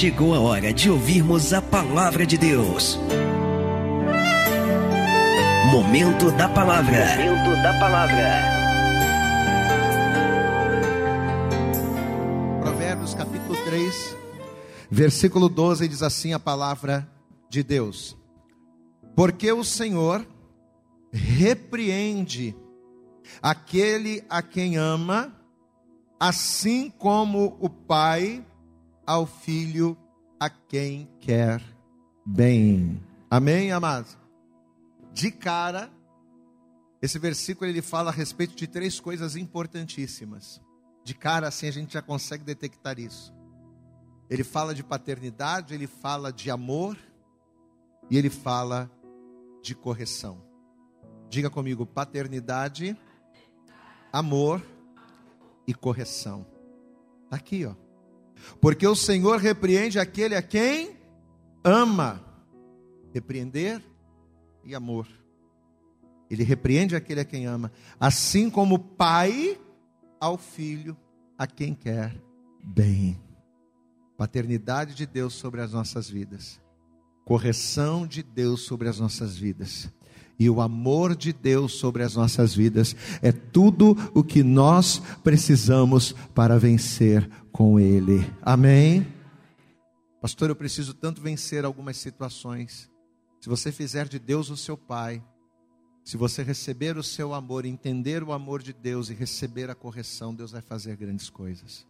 chegou a hora de ouvirmos a palavra de Deus. Momento da palavra. Momento da palavra. Provérbios capítulo 3, versículo 12 diz assim a palavra de Deus: Porque o Senhor repreende aquele a quem ama, assim como o pai ao filho a quem quer bem. Amém, amados? De cara, esse versículo ele fala a respeito de três coisas importantíssimas. De cara, assim a gente já consegue detectar isso. Ele fala de paternidade, ele fala de amor e ele fala de correção. Diga comigo: paternidade, amor e correção. Está aqui, ó. Porque o Senhor repreende aquele a quem ama. Repreender e amor. Ele repreende aquele a quem ama, assim como o pai ao filho a quem quer bem. Paternidade de Deus sobre as nossas vidas, correção de Deus sobre as nossas vidas e o amor de Deus sobre as nossas vidas é tudo o que nós precisamos para vencer com Ele. Amém? Pastor, eu preciso tanto vencer algumas situações. Se você fizer de Deus o seu Pai, se você receber o seu amor, entender o amor de Deus e receber a correção, Deus vai fazer grandes coisas.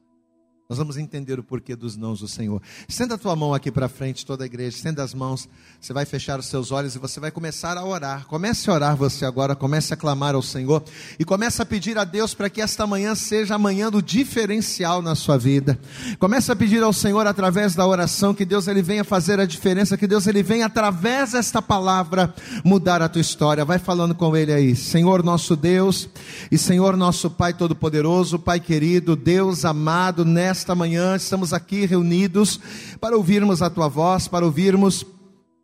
Nós vamos entender o porquê dos nãos do Senhor. Estenda a tua mão aqui para frente, toda a igreja. Estenda as mãos. Você vai fechar os seus olhos e você vai começar a orar. Comece a orar você agora. Comece a clamar ao Senhor. E comece a pedir a Deus para que esta manhã seja a manhã do diferencial na sua vida. Comece a pedir ao Senhor através da oração que Deus ele venha fazer a diferença. Que Deus ele venha através desta palavra mudar a tua história. Vai falando com Ele aí. Senhor nosso Deus e Senhor nosso Pai Todo-Poderoso, Pai querido, Deus amado, nesta nesta manhã estamos aqui reunidos para ouvirmos a tua voz, para ouvirmos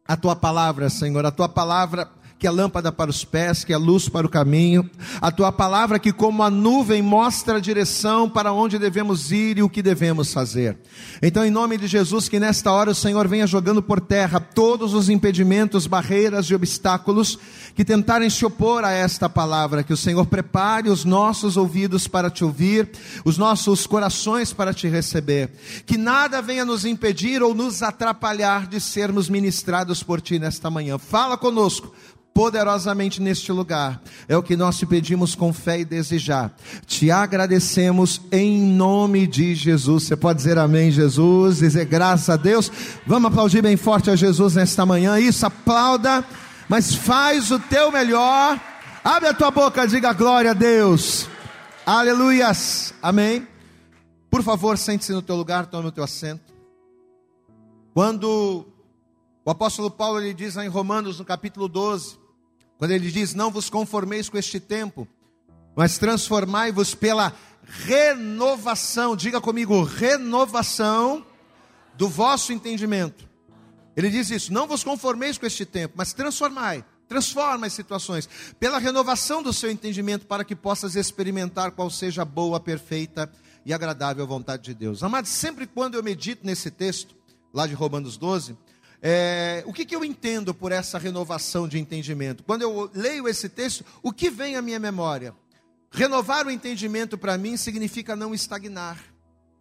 a tua palavra, Senhor, a tua palavra que é lâmpada para os pés, que é luz para o caminho, a tua palavra que, como a nuvem, mostra a direção para onde devemos ir e o que devemos fazer. Então, em nome de Jesus, que nesta hora o Senhor venha jogando por terra todos os impedimentos, barreiras e obstáculos que tentarem se opor a esta palavra, que o Senhor prepare os nossos ouvidos para te ouvir, os nossos corações para te receber, que nada venha nos impedir ou nos atrapalhar de sermos ministrados por ti nesta manhã. Fala conosco poderosamente neste lugar. É o que nós te pedimos com fé e desejar. Te agradecemos em nome de Jesus. Você pode dizer amém, Jesus, dizer graças a Deus. Vamos aplaudir bem forte a Jesus nesta manhã. Isso, aplauda, mas faz o teu melhor. Abre a tua boca, diga glória a Deus. Aleluias. Amém. Por favor, sente-se no teu lugar, tome o teu assento. Quando o apóstolo Paulo ele diz em Romanos, no capítulo 12, quando ele diz: Não vos conformeis com este tempo, mas transformai-vos pela renovação, diga comigo, renovação do vosso entendimento. Ele diz isso: Não vos conformeis com este tempo, mas transformai, transforma as situações, pela renovação do seu entendimento, para que possas experimentar qual seja a boa, perfeita e agradável vontade de Deus. Amados, sempre quando eu medito nesse texto, lá de Romanos 12, é, o que, que eu entendo por essa renovação de entendimento? Quando eu leio esse texto, o que vem à minha memória? Renovar o entendimento para mim significa não estagnar,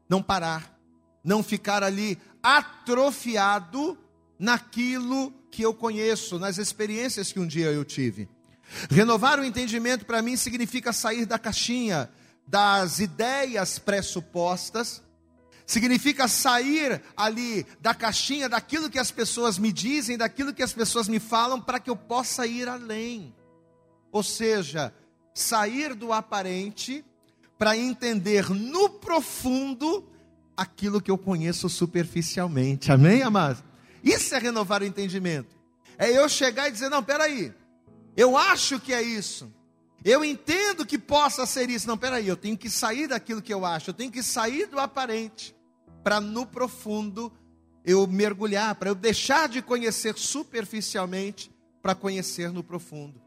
não parar, não ficar ali atrofiado naquilo que eu conheço, nas experiências que um dia eu tive. Renovar o entendimento para mim significa sair da caixinha das ideias pressupostas significa sair ali da caixinha, daquilo que as pessoas me dizem, daquilo que as pessoas me falam, para que eu possa ir além. Ou seja, sair do aparente para entender no profundo aquilo que eu conheço superficialmente. Amém, amados? Isso é renovar o entendimento. É eu chegar e dizer: não, peraí, eu acho que é isso. Eu entendo que possa ser isso. Não, peraí, eu tenho que sair daquilo que eu acho, eu tenho que sair do aparente para no profundo eu mergulhar, para eu deixar de conhecer superficialmente para conhecer no profundo.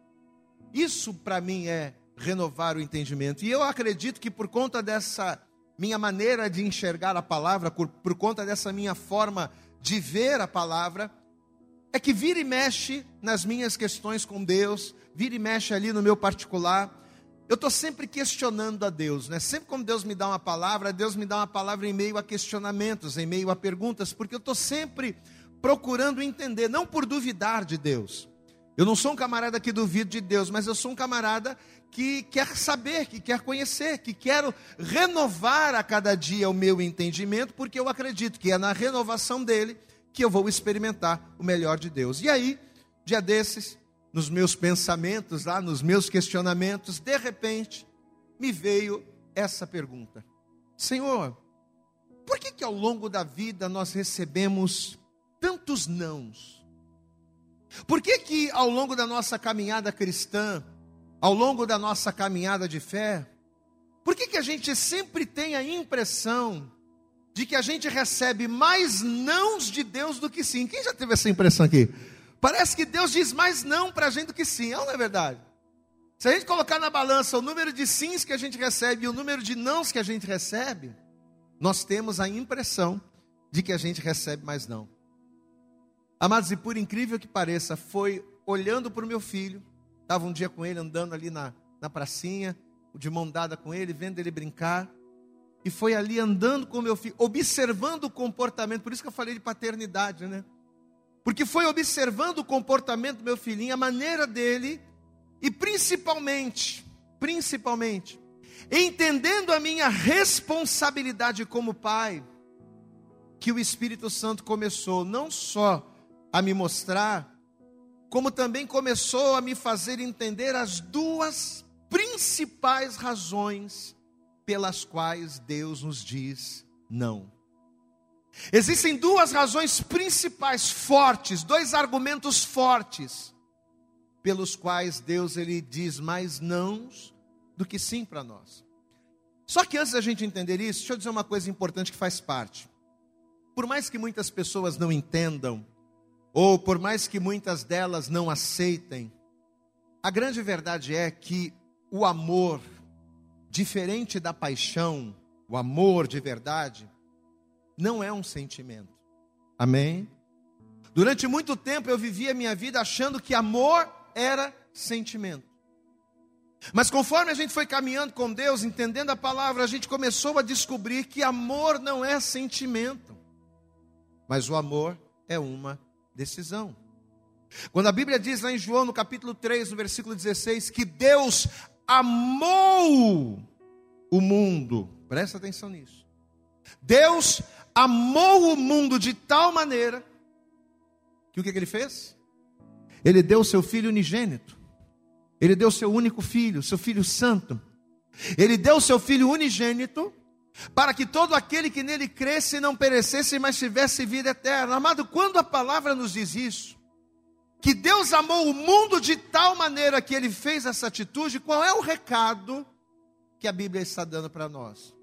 Isso para mim é renovar o entendimento. E eu acredito que por conta dessa minha maneira de enxergar a palavra, por, por conta dessa minha forma de ver a palavra, é que vira e mexe nas minhas questões com Deus, vira e mexe ali no meu particular. Eu estou sempre questionando a Deus, né? Sempre quando Deus me dá uma palavra, Deus me dá uma palavra em meio a questionamentos, em meio a perguntas, porque eu estou sempre procurando entender, não por duvidar de Deus. Eu não sou um camarada que duvida de Deus, mas eu sou um camarada que quer saber, que quer conhecer, que quero renovar a cada dia o meu entendimento, porque eu acredito que é na renovação dele que eu vou experimentar o melhor de Deus. E aí, dia desses, nos meus pensamentos, lá nos meus questionamentos, de repente, me veio essa pergunta: Senhor, por que que ao longo da vida nós recebemos tantos nãos? Por que que ao longo da nossa caminhada cristã, ao longo da nossa caminhada de fé, por que, que a gente sempre tem a impressão de que a gente recebe mais nãos de Deus do que sim? Quem já teve essa impressão aqui? Parece que Deus diz mais não para a gente do que sim, não é verdade? Se a gente colocar na balança o número de sims que a gente recebe e o número de nãos que a gente recebe, nós temos a impressão de que a gente recebe mais não. Amados, e por incrível que pareça, foi olhando para o meu filho, Estava um dia com ele andando ali na, na pracinha, de mão dada com ele, vendo ele brincar. E foi ali andando com meu filho, observando o comportamento. Por isso que eu falei de paternidade, né? Porque foi observando o comportamento do meu filhinho, a maneira dele, e principalmente, principalmente, entendendo a minha responsabilidade como pai, que o Espírito Santo começou não só a me mostrar como também começou a me fazer entender as duas principais razões pelas quais Deus nos diz não. Existem duas razões principais fortes, dois argumentos fortes pelos quais Deus ele diz mais nãos do que sim para nós. Só que antes da gente entender isso, deixa eu dizer uma coisa importante que faz parte. Por mais que muitas pessoas não entendam ou por mais que muitas delas não aceitem, a grande verdade é que o amor, diferente da paixão, o amor de verdade, não é um sentimento. Amém? Durante muito tempo eu vivia a minha vida achando que amor era sentimento. Mas conforme a gente foi caminhando com Deus, entendendo a palavra, a gente começou a descobrir que amor não é sentimento, mas o amor é uma decisão. Quando a Bíblia diz lá em João, no capítulo 3, no versículo 16, que Deus amou o mundo, presta atenção nisso. Deus amou o mundo de tal maneira que o que, que ele fez? Ele deu seu filho unigênito, ele deu seu único filho, seu filho santo. Ele deu seu filho unigênito para que todo aquele que nele cresce não perecesse, mas tivesse vida eterna. Amado, quando a palavra nos diz isso, que Deus amou o mundo de tal maneira que ele fez essa atitude, qual é o recado que a Bíblia está dando para nós?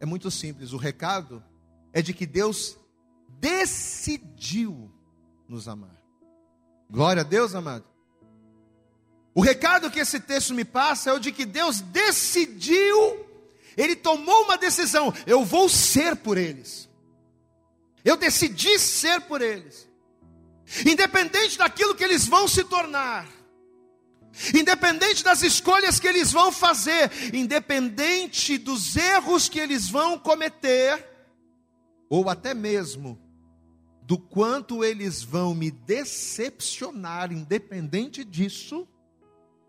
É muito simples, o recado é de que Deus decidiu nos amar. Glória a Deus, amado. O recado que esse texto me passa é o de que Deus decidiu ele tomou uma decisão: eu vou ser por eles. Eu decidi ser por eles. Independente daquilo que eles vão se tornar, independente das escolhas que eles vão fazer, independente dos erros que eles vão cometer, ou até mesmo do quanto eles vão me decepcionar, independente disso,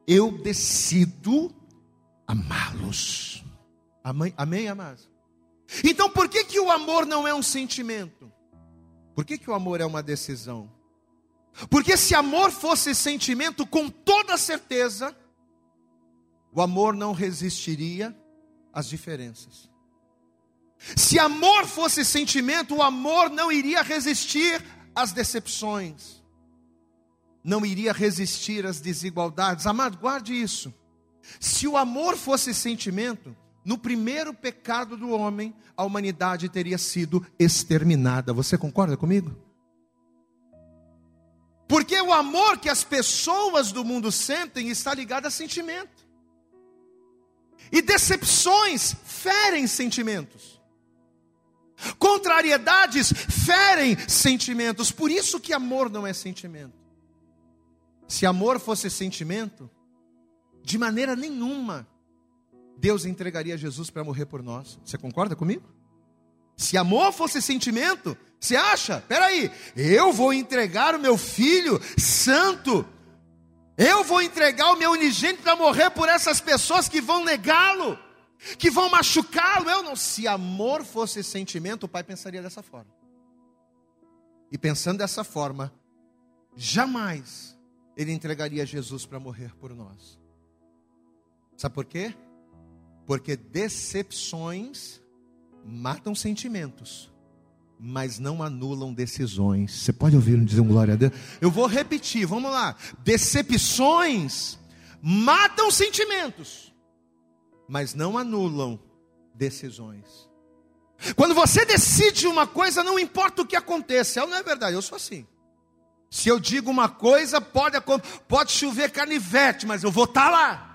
eu decido amá-los. Amém, amém, amados? Então por que, que o amor não é um sentimento? Por que, que o amor é uma decisão? Porque se amor fosse sentimento, com toda certeza, o amor não resistiria às diferenças. Se amor fosse sentimento, o amor não iria resistir às decepções, não iria resistir às desigualdades. Amado, guarde isso. Se o amor fosse sentimento, no primeiro pecado do homem, a humanidade teria sido exterminada. Você concorda comigo? Porque o amor que as pessoas do mundo sentem está ligado a sentimento. E decepções ferem sentimentos. Contrariedades ferem sentimentos. Por isso que amor não é sentimento. Se amor fosse sentimento, de maneira nenhuma Deus entregaria Jesus para morrer por nós. Você concorda comigo? Se amor fosse sentimento, você acha? Peraí, eu vou entregar o meu filho santo, eu vou entregar o meu unigênito para morrer por essas pessoas que vão negá-lo que vão machucá-lo. Eu não. Se amor fosse sentimento, o pai pensaria dessa forma. E pensando dessa forma, jamais ele entregaria Jesus para morrer por nós. Sabe por quê? Porque decepções matam sentimentos, mas não anulam decisões. Você pode ouvir dizer um glória a Deus? Eu vou repetir, vamos lá. Decepções matam sentimentos mas não anulam decisões. Quando você decide uma coisa, não importa o que aconteça, não é verdade, eu sou assim. Se eu digo uma coisa, pode, pode chover canivete, mas eu vou estar tá lá.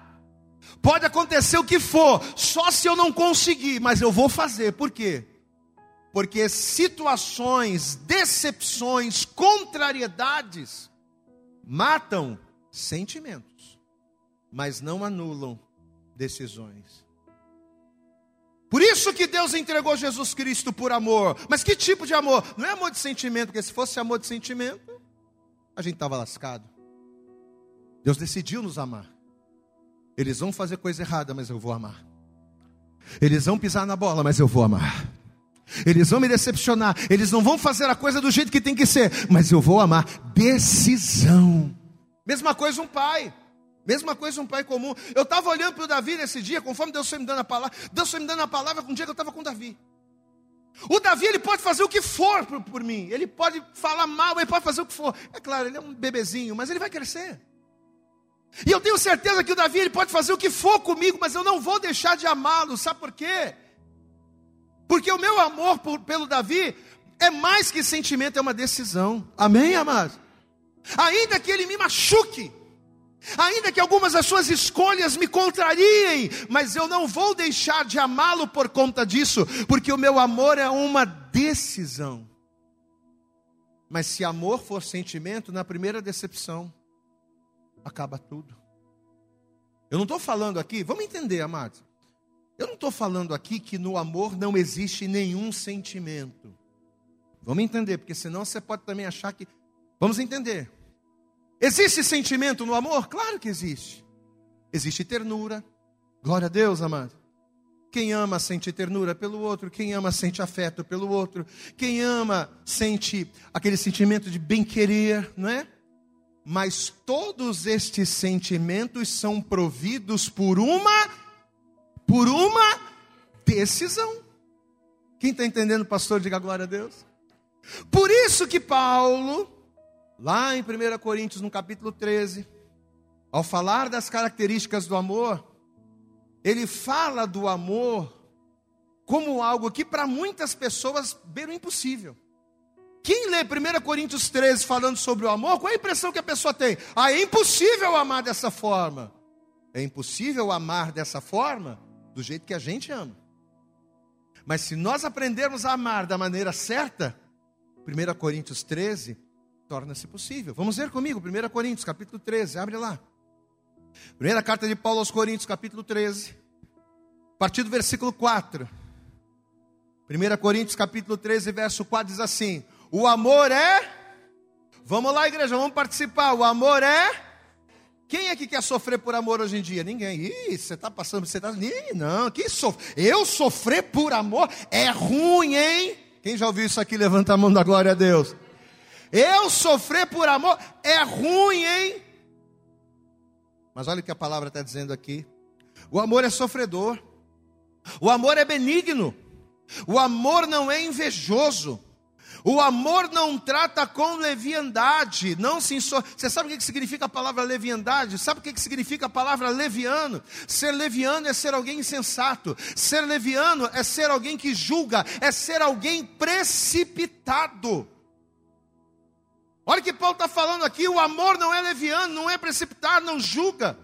Pode acontecer o que for, só se eu não conseguir, mas eu vou fazer. Por quê? Porque situações, decepções, contrariedades matam sentimentos, mas não anulam decisões. Por isso que Deus entregou Jesus Cristo por amor. Mas que tipo de amor? Não é amor de sentimento, porque se fosse amor de sentimento, a gente estava lascado. Deus decidiu nos amar. Eles vão fazer coisa errada, mas eu vou amar. Eles vão pisar na bola, mas eu vou amar. Eles vão me decepcionar. Eles não vão fazer a coisa do jeito que tem que ser, mas eu vou amar. Decisão. Mesma coisa um pai. Mesma coisa um pai comum. Eu estava olhando para o Davi nesse dia, conforme Deus foi me dando a palavra. Deus foi me dando a palavra um dia que eu estava com o Davi. O Davi, ele pode fazer o que for por, por, mim. Ele pode falar mal, ele pode fazer o que for. É claro, ele é um bebezinho, mas ele vai crescer. E eu tenho certeza que o Davi, ele pode fazer o que for comigo, mas eu não vou deixar de amá-lo. Sabe por quê? Porque o meu amor por, pelo Davi é mais que sentimento, é uma decisão. Amém, amados? Ainda que ele me machuque, Ainda que algumas das suas escolhas me contrariem, mas eu não vou deixar de amá-lo por conta disso, porque o meu amor é uma decisão. Mas se amor for sentimento, na primeira decepção, acaba tudo. Eu não estou falando aqui, vamos entender, amados. Eu não estou falando aqui que no amor não existe nenhum sentimento. Vamos entender, porque senão você pode também achar que. Vamos entender. Existe sentimento no amor? Claro que existe. Existe ternura. Glória a Deus, amado. Quem ama sente ternura pelo outro, quem ama sente afeto pelo outro, quem ama sente aquele sentimento de bem-querer, não é? Mas todos estes sentimentos são providos por uma por uma decisão. Quem está entendendo, pastor, diga glória a Deus. Por isso que Paulo Lá em 1 Coríntios, no capítulo 13, ao falar das características do amor, ele fala do amor como algo que para muitas pessoas beira o impossível. Quem lê 1 Coríntios 13 falando sobre o amor, qual é a impressão que a pessoa tem? Ah, é impossível amar dessa forma. É impossível amar dessa forma do jeito que a gente ama. Mas se nós aprendermos a amar da maneira certa, 1 Coríntios 13 torna-se possível. Vamos ver comigo, 1 Coríntios, capítulo 13, abre lá. Primeira carta de Paulo aos Coríntios, capítulo 13, a partir do versículo 4. 1 Coríntios, capítulo 13, verso 4 diz assim: O amor é. Vamos lá, igreja, vamos participar. O amor é. Quem é que quer sofrer por amor hoje em dia? Ninguém. Ih, você está passando, você está. Não, quem sofre? Eu sofrer por amor é ruim, hein? Quem já ouviu isso aqui? Levanta a mão da glória a Deus. Eu sofrer por amor é ruim, hein? Mas olha o que a palavra está dizendo aqui. O amor é sofredor. O amor é benigno. O amor não é invejoso. O amor não trata com leviandade, não se inso... Você sabe o que significa a palavra leviandade? Sabe o que significa a palavra leviano? Ser leviano é ser alguém insensato. Ser leviano é ser alguém que julga, é ser alguém precipitado. Olha o que Paulo está falando aqui: o amor não é leviano, não é precipitado, não julga.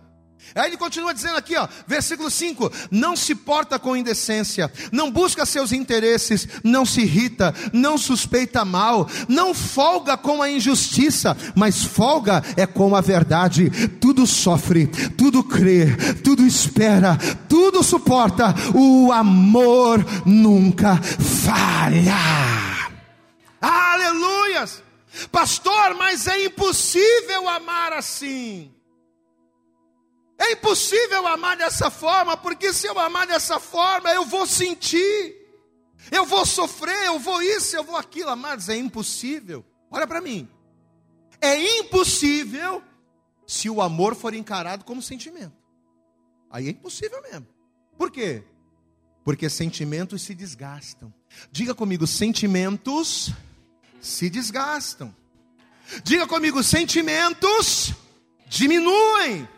Aí ele continua dizendo aqui, ó, versículo 5: Não se porta com indecência, não busca seus interesses, não se irrita, não suspeita mal, não folga com a injustiça, mas folga é com a verdade. Tudo sofre, tudo crê, tudo espera, tudo suporta. O amor nunca falha. Aleluias! Pastor, mas é impossível amar assim. É impossível amar dessa forma, porque se eu amar dessa forma, eu vou sentir, eu vou sofrer, eu vou isso, eu vou aquilo. Amados, é impossível. Olha para mim. É impossível se o amor for encarado como sentimento. Aí é impossível mesmo. Por quê? Porque sentimentos se desgastam. Diga comigo, sentimentos se desgastam. Diga comigo, sentimentos diminuem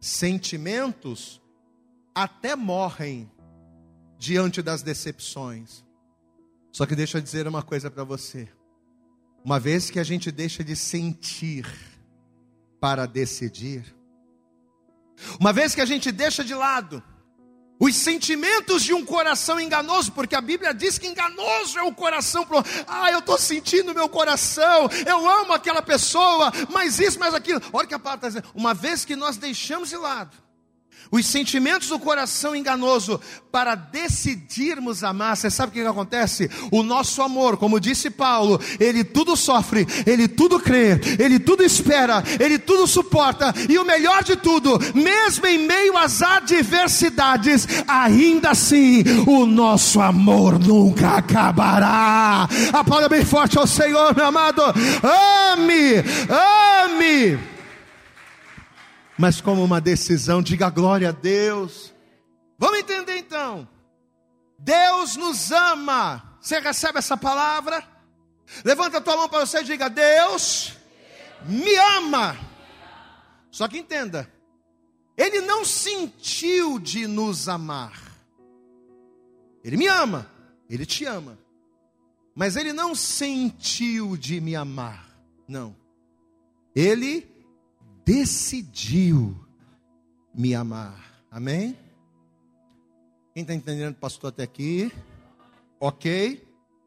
sentimentos até morrem diante das decepções. Só que deixa eu dizer uma coisa para você. Uma vez que a gente deixa de sentir para decidir, uma vez que a gente deixa de lado os sentimentos de um coração enganoso, porque a Bíblia diz que enganoso é o coração. Ah, eu estou sentindo meu coração, eu amo aquela pessoa, mas isso, mas aquilo. Olha que a palavra está dizendo. Uma vez que nós deixamos de lado os sentimentos do coração enganoso para decidirmos amar. Você sabe o que, acontece? O nosso amor, como disse Paulo, ele tudo sofre, ele tudo crê, ele tudo espera, ele tudo suporta, e o melhor de tudo, mesmo em meio às adversidades, ainda assim o nosso amor nunca acabará. Aplauda bem forte ao Senhor, meu amado. Ame, ame mas como uma decisão, diga glória a Deus. Vamos entender então. Deus nos ama. Você recebe essa palavra? Levanta a tua mão para você e diga: Deus me ama. Só que entenda, Ele não sentiu de nos amar. Ele me ama, Ele te ama. Mas Ele não sentiu de me amar. Não. Ele decidiu me amar. Amém? Quem está entendendo, pastor, até aqui? Ok?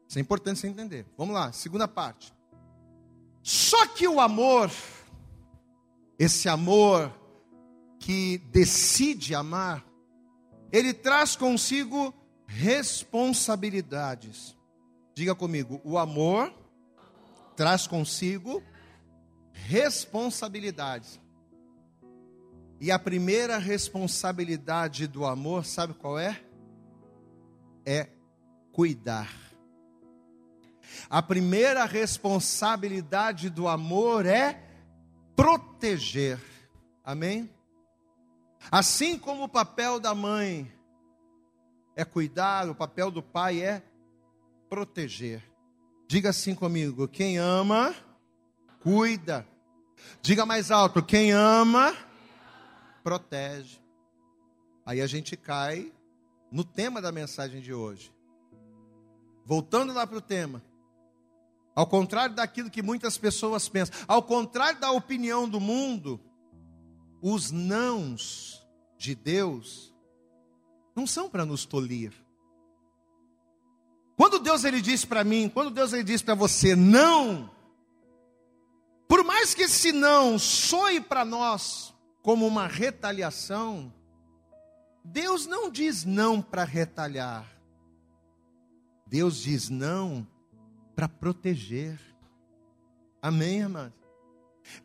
Isso é importante você entender. Vamos lá, segunda parte. Só que o amor, esse amor que decide amar, ele traz consigo responsabilidades. Diga comigo, o amor traz consigo responsabilidades. E a primeira responsabilidade do amor, sabe qual é? É cuidar. A primeira responsabilidade do amor é proteger. Amém? Assim como o papel da mãe é cuidar, o papel do pai é proteger. Diga assim comigo: quem ama, cuida. Diga mais alto: quem ama, protege. Aí a gente cai no tema da mensagem de hoje. Voltando lá para o tema. Ao contrário daquilo que muitas pessoas pensam, ao contrário da opinião do mundo, os nãos de Deus não são para nos tolir. Quando Deus ele diz para mim, quando Deus ele diz para você não, por mais que esse não soe para nós como uma retaliação, Deus não diz não para retalhar. Deus diz não para proteger. Amém, irmã?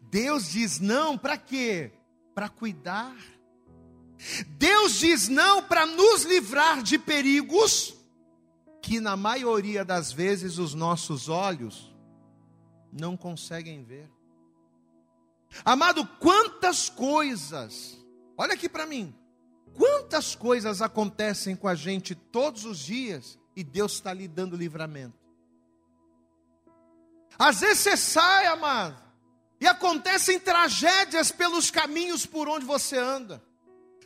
Deus diz não para quê? Para cuidar. Deus diz não para nos livrar de perigos que na maioria das vezes os nossos olhos não conseguem ver. Amado, quantas coisas, olha aqui para mim, quantas coisas acontecem com a gente todos os dias e Deus está lhe dando livramento. Às vezes você sai, amado, e acontecem tragédias pelos caminhos por onde você anda.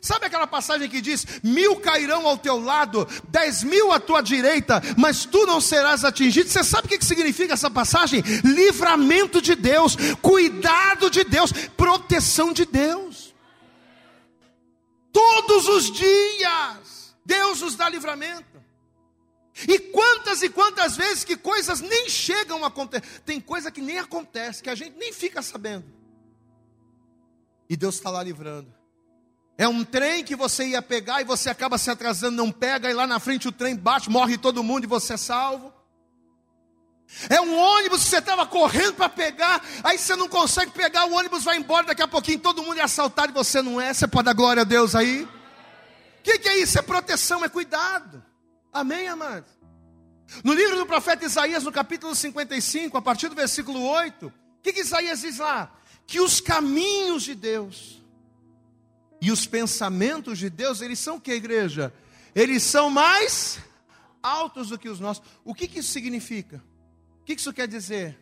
Sabe aquela passagem que diz: mil cairão ao teu lado, dez mil à tua direita, mas tu não serás atingido? Você sabe o que significa essa passagem? Livramento de Deus, cuidado de Deus, proteção de Deus. Todos os dias, Deus nos dá livramento. E quantas e quantas vezes que coisas nem chegam a acontecer, tem coisa que nem acontece, que a gente nem fica sabendo. E Deus está lá livrando. É um trem que você ia pegar e você acaba se atrasando, não pega, e lá na frente o trem bate, morre todo mundo e você é salvo. É um ônibus que você estava correndo para pegar, aí você não consegue pegar, o ônibus vai embora, daqui a pouquinho todo mundo é assaltado e você não é. Você pode dar glória a Deus aí? O que, que é isso? É proteção, é cuidado. Amém, amados? No livro do profeta Isaías, no capítulo 55, a partir do versículo 8, o que, que Isaías diz lá? Que os caminhos de Deus e os pensamentos de Deus, eles são o que, igreja? Eles são mais altos do que os nossos. O que, que isso significa? O que isso quer dizer?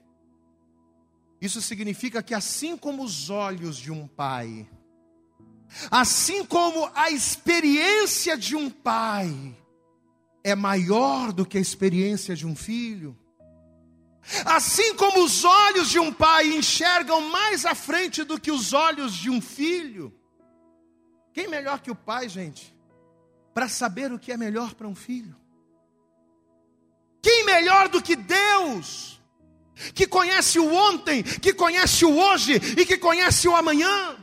Isso significa que assim como os olhos de um pai, assim como a experiência de um pai é maior do que a experiência de um filho, assim como os olhos de um pai enxergam mais à frente do que os olhos de um filho, quem melhor que o pai, gente, para saber o que é melhor para um filho? Quem melhor do que Deus, que conhece o ontem, que conhece o hoje e que conhece o amanhã?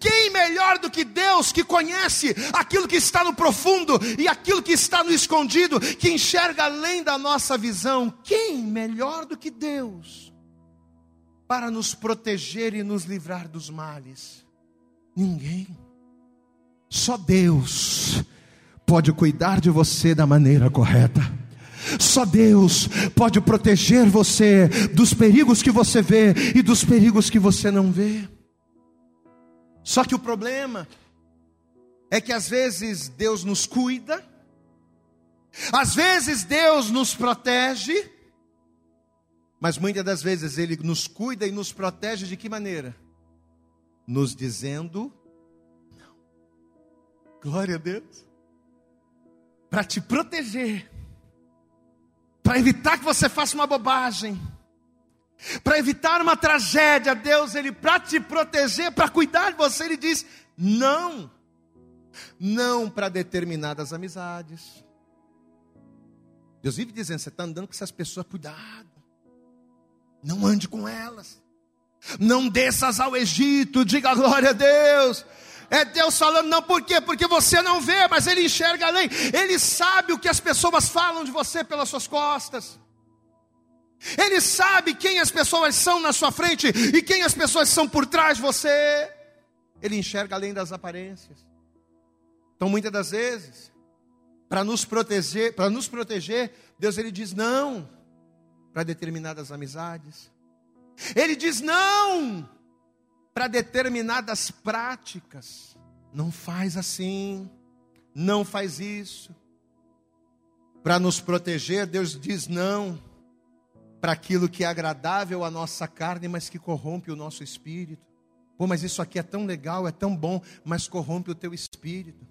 Quem melhor do que Deus que conhece aquilo que está no profundo e aquilo que está no escondido, que enxerga além da nossa visão? Quem melhor do que Deus para nos proteger e nos livrar dos males? Ninguém. Só Deus pode cuidar de você da maneira correta. Só Deus pode proteger você dos perigos que você vê e dos perigos que você não vê. Só que o problema é que às vezes Deus nos cuida, às vezes Deus nos protege, mas muitas das vezes Ele nos cuida e nos protege de que maneira? Nos dizendo não. Glória a Deus. Para te proteger, para evitar que você faça uma bobagem para evitar uma tragédia, Deus, ele para te proteger, para cuidar de você, ele diz: não, não para determinadas amizades. Deus vive dizendo: você está andando com essas pessoas, cuidado, não ande com elas, não desças ao Egito, diga glória a Deus. É Deus falando, não, por quê? Porque você não vê, mas Ele enxerga além, Ele sabe o que as pessoas falam de você pelas suas costas. Ele sabe quem as pessoas são na sua frente e quem as pessoas são por trás de você. Ele enxerga além das aparências. Então, muitas das vezes, para nos proteger, para nos proteger, Deus ele diz não para determinadas amizades. Ele diz não para determinadas práticas. Não faz assim. Não faz isso. Para nos proteger, Deus diz não para aquilo que é agradável à nossa carne, mas que corrompe o nosso espírito. Pô, mas isso aqui é tão legal, é tão bom, mas corrompe o teu espírito.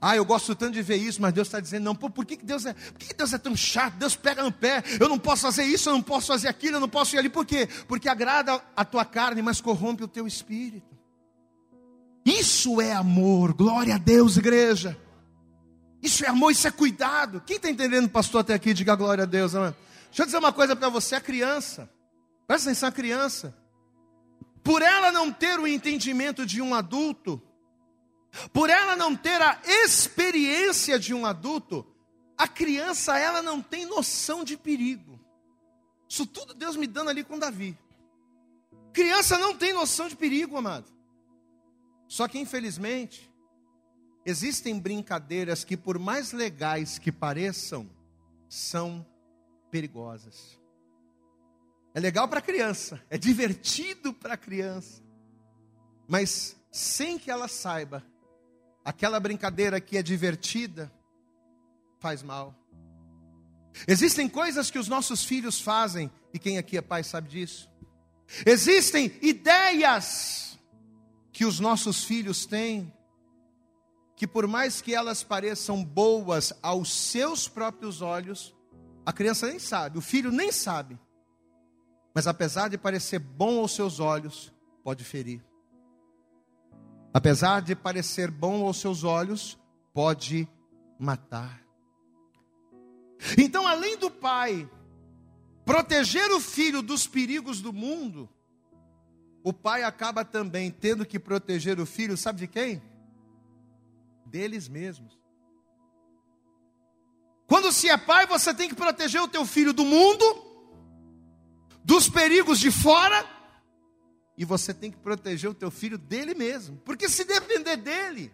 Ah, eu gosto tanto de ver isso, mas Deus está dizendo, não, por que, que Deus é, por que, que Deus é tão chato? Deus pega no pé, eu não posso fazer isso, eu não posso fazer aquilo, eu não posso ir ali, por quê? Porque agrada a tua carne, mas corrompe o teu espírito. Isso é amor, glória a Deus, igreja. Isso é amor, isso é cuidado. Quem está entendendo, pastor, até aqui, diga glória a Deus, amém. Deixa eu dizer uma coisa para você, a criança, presta atenção, a criança, por ela não ter o entendimento de um adulto, por ela não ter a experiência de um adulto, a criança ela não tem noção de perigo. Isso tudo Deus me dando ali com Davi. Criança não tem noção de perigo, amado. Só que infelizmente existem brincadeiras que por mais legais que pareçam, são perigosas. É legal para criança, é divertido para criança, mas sem que ela saiba, aquela brincadeira que é divertida faz mal. Existem coisas que os nossos filhos fazem, e quem aqui é pai sabe disso. Existem ideias que os nossos filhos têm, que por mais que elas pareçam boas aos seus próprios olhos, a criança nem sabe, o filho nem sabe. Mas apesar de parecer bom aos seus olhos, pode ferir. Apesar de parecer bom aos seus olhos, pode matar. Então, além do pai proteger o filho dos perigos do mundo, o pai acaba também tendo que proteger o filho, sabe de quem? Deles mesmos. Quando se é pai, você tem que proteger o teu filho do mundo, dos perigos de fora, e você tem que proteger o teu filho dele mesmo. Porque se depender dele,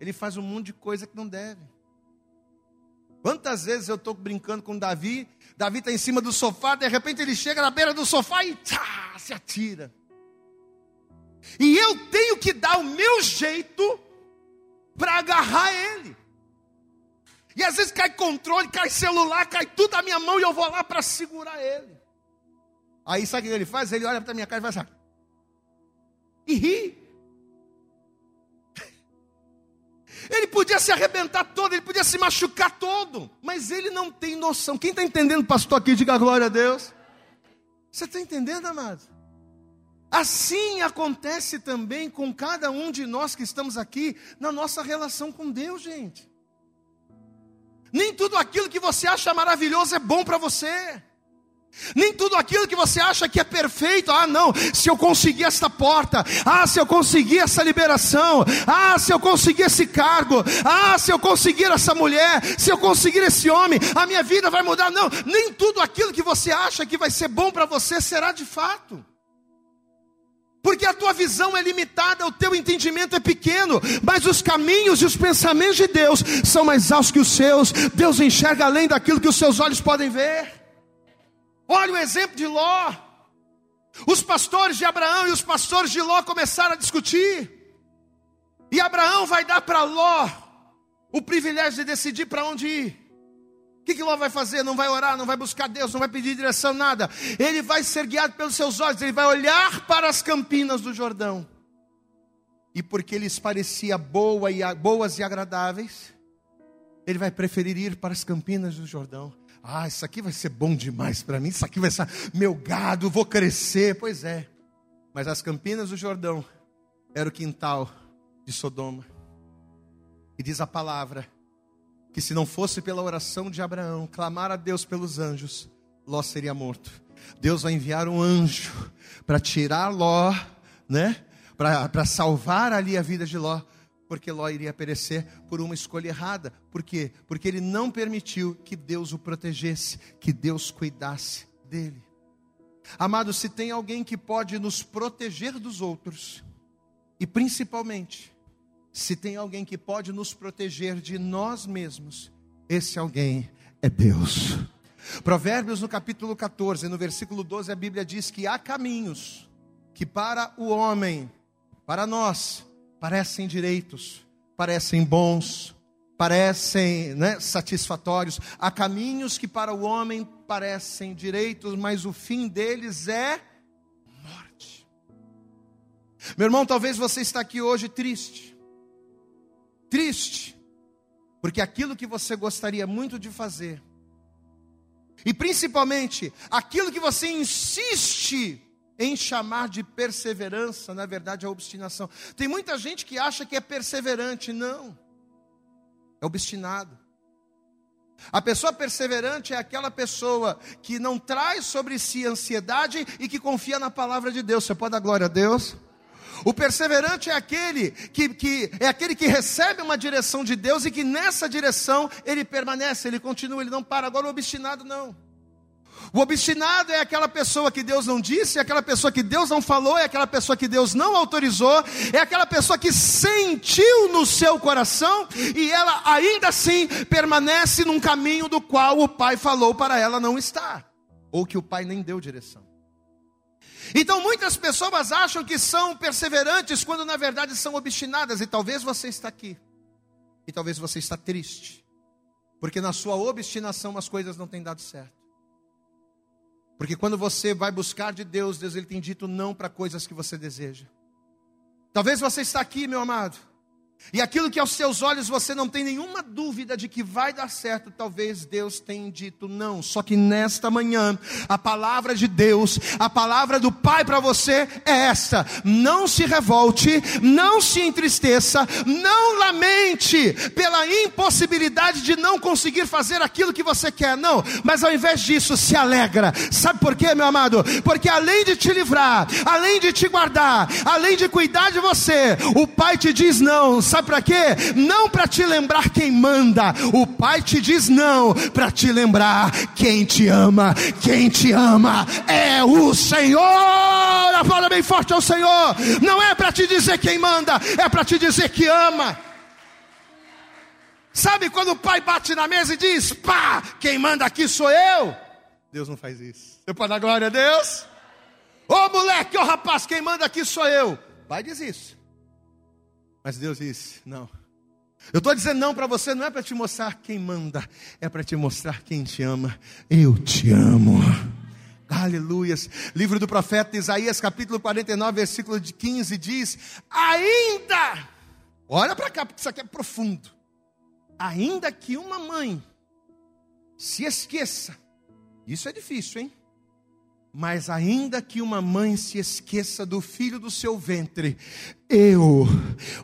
ele faz um monte de coisa que não deve. Quantas vezes eu estou brincando com Davi, Davi está em cima do sofá, de repente ele chega na beira do sofá e tchá, se atira. E eu tenho que dar o meu jeito para agarrar ele. E às vezes cai controle, cai celular, cai tudo da minha mão e eu vou lá para segurar ele. Aí sabe o que ele faz? Ele olha para minha cara e faz assim. E ri. Ele podia se arrebentar todo, ele podia se machucar todo, mas ele não tem noção. Quem está entendendo, pastor, aqui, diga glória a Deus. Você está entendendo, amado? Assim acontece também com cada um de nós que estamos aqui na nossa relação com Deus, gente. Nem tudo aquilo que você acha maravilhoso é bom para você. Nem tudo aquilo que você acha que é perfeito, ah, não, se eu conseguir esta porta, ah, se eu conseguir essa liberação, ah, se eu conseguir esse cargo, ah, se eu conseguir essa mulher, se eu conseguir esse homem, a minha vida vai mudar. Não, nem tudo aquilo que você acha que vai ser bom para você será de fato. Porque a tua visão é limitada, o teu entendimento é pequeno, mas os caminhos e os pensamentos de Deus são mais altos que os seus. Deus enxerga além daquilo que os seus olhos podem ver. Olha o exemplo de Ló. Os pastores de Abraão e os pastores de Ló começaram a discutir. E Abraão vai dar para Ló o privilégio de decidir para onde ir. O que, que Ló vai fazer? Não vai orar, não vai buscar Deus, não vai pedir direção, nada. Ele vai ser guiado pelos seus olhos, ele vai olhar para as campinas do Jordão. E porque lhes parecia boa e, boas e agradáveis, ele vai preferir ir para as campinas do Jordão. Ah, isso aqui vai ser bom demais para mim, isso aqui vai ser meu gado, vou crescer. Pois é, mas as campinas do Jordão era o quintal de Sodoma. E diz a palavra que se não fosse pela oração de Abraão, clamar a Deus pelos anjos, Ló seria morto. Deus vai enviar um anjo para tirar Ló, né? Para salvar ali a vida de Ló porque Ló iria perecer por uma escolha errada. Por quê? Porque ele não permitiu que Deus o protegesse, que Deus cuidasse dele. Amado, se tem alguém que pode nos proteger dos outros, e principalmente, se tem alguém que pode nos proteger de nós mesmos, esse alguém é Deus. Provérbios no capítulo 14, no versículo 12, a Bíblia diz que há caminhos que para o homem, para nós, parecem direitos, parecem bons, parecem né, satisfatórios. Há caminhos que para o homem parecem direitos, mas o fim deles é morte. Meu irmão, talvez você está aqui hoje triste. Triste, porque aquilo que você gostaria muito de fazer, e principalmente aquilo que você insiste em chamar de perseverança, na verdade, é obstinação. Tem muita gente que acha que é perseverante, não. É obstinado. A pessoa perseverante é aquela pessoa que não traz sobre si ansiedade e que confia na palavra de Deus. Você pode dar glória a Deus? O perseverante é aquele que, que, é aquele que recebe uma direção de Deus e que nessa direção ele permanece, ele continua, ele não para. Agora o obstinado não. O obstinado é aquela pessoa que Deus não disse, é aquela pessoa que Deus não falou, é aquela pessoa que Deus não autorizou, é aquela pessoa que sentiu no seu coração e ela ainda assim permanece num caminho do qual o pai falou para ela não estar, ou que o pai nem deu direção. Então muitas pessoas acham que são perseverantes quando na verdade são obstinadas, e talvez você está aqui, e talvez você está triste, porque na sua obstinação as coisas não têm dado certo. Porque quando você vai buscar de Deus, Deus ele tem dito não para coisas que você deseja. Talvez você está aqui, meu amado, E aquilo que aos seus olhos você não tem nenhuma dúvida de que vai dar certo, talvez Deus tenha dito não. Só que nesta manhã, a palavra de Deus, a palavra do Pai para você é esta: não se revolte, não se entristeça, não lamente pela impossibilidade de não conseguir fazer aquilo que você quer, não, mas ao invés disso, se alegra. Sabe por quê, meu amado? Porque além de te livrar, além de te guardar, além de cuidar de você, o Pai te diz não Sabe para quê? Não para te lembrar quem manda. O Pai te diz não para te lembrar quem te ama. Quem te ama é o Senhor. Fala bem forte ao Senhor. Não é para te dizer quem manda, é para te dizer que ama. Sabe quando o pai bate na mesa e diz: pá, quem manda aqui sou eu? Deus não faz isso. Você pode dar glória a Deus? Ô moleque, ô rapaz, quem manda aqui sou eu. Pai diz isso. Mas Deus disse: não. Eu estou dizendo não para você, não é para te mostrar quem manda, é para te mostrar quem te ama. Eu te amo. Aleluias. Livro do profeta Isaías, capítulo 49, versículo 15, diz: Ainda, olha para cá, porque isso aqui é profundo. Ainda que uma mãe se esqueça, isso é difícil, hein? Mas ainda que uma mãe se esqueça do filho do seu ventre, eu,